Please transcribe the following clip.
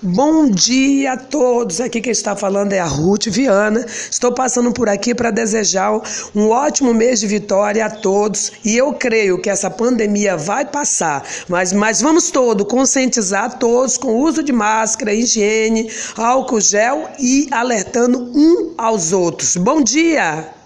Bom dia a todos. Aqui quem está falando é a Ruth Viana. Estou passando por aqui para desejar um ótimo mês de vitória a todos e eu creio que essa pandemia vai passar, mas, mas vamos todos conscientizar todos com o uso de máscara, higiene, álcool gel e alertando um aos outros. Bom dia!